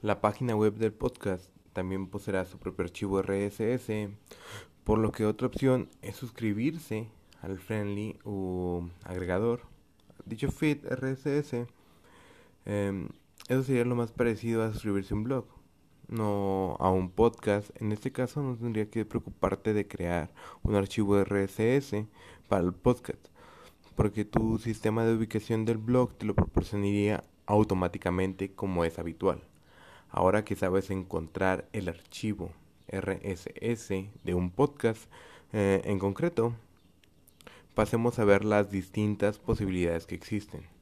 La página web del podcast también poseerá su propio archivo RSS, por lo que otra opción es suscribirse al Friendly o agregador. Dicho feed RSS, em, eso sería lo más parecido a suscribirse a un blog, no a un podcast. En este caso no tendría que preocuparte de crear un archivo RSS para el podcast, porque tu sistema de ubicación del blog te lo proporcionaría automáticamente como es habitual. Ahora que sabes encontrar el archivo RSS de un podcast eh, en concreto, pasemos a ver las distintas posibilidades que existen.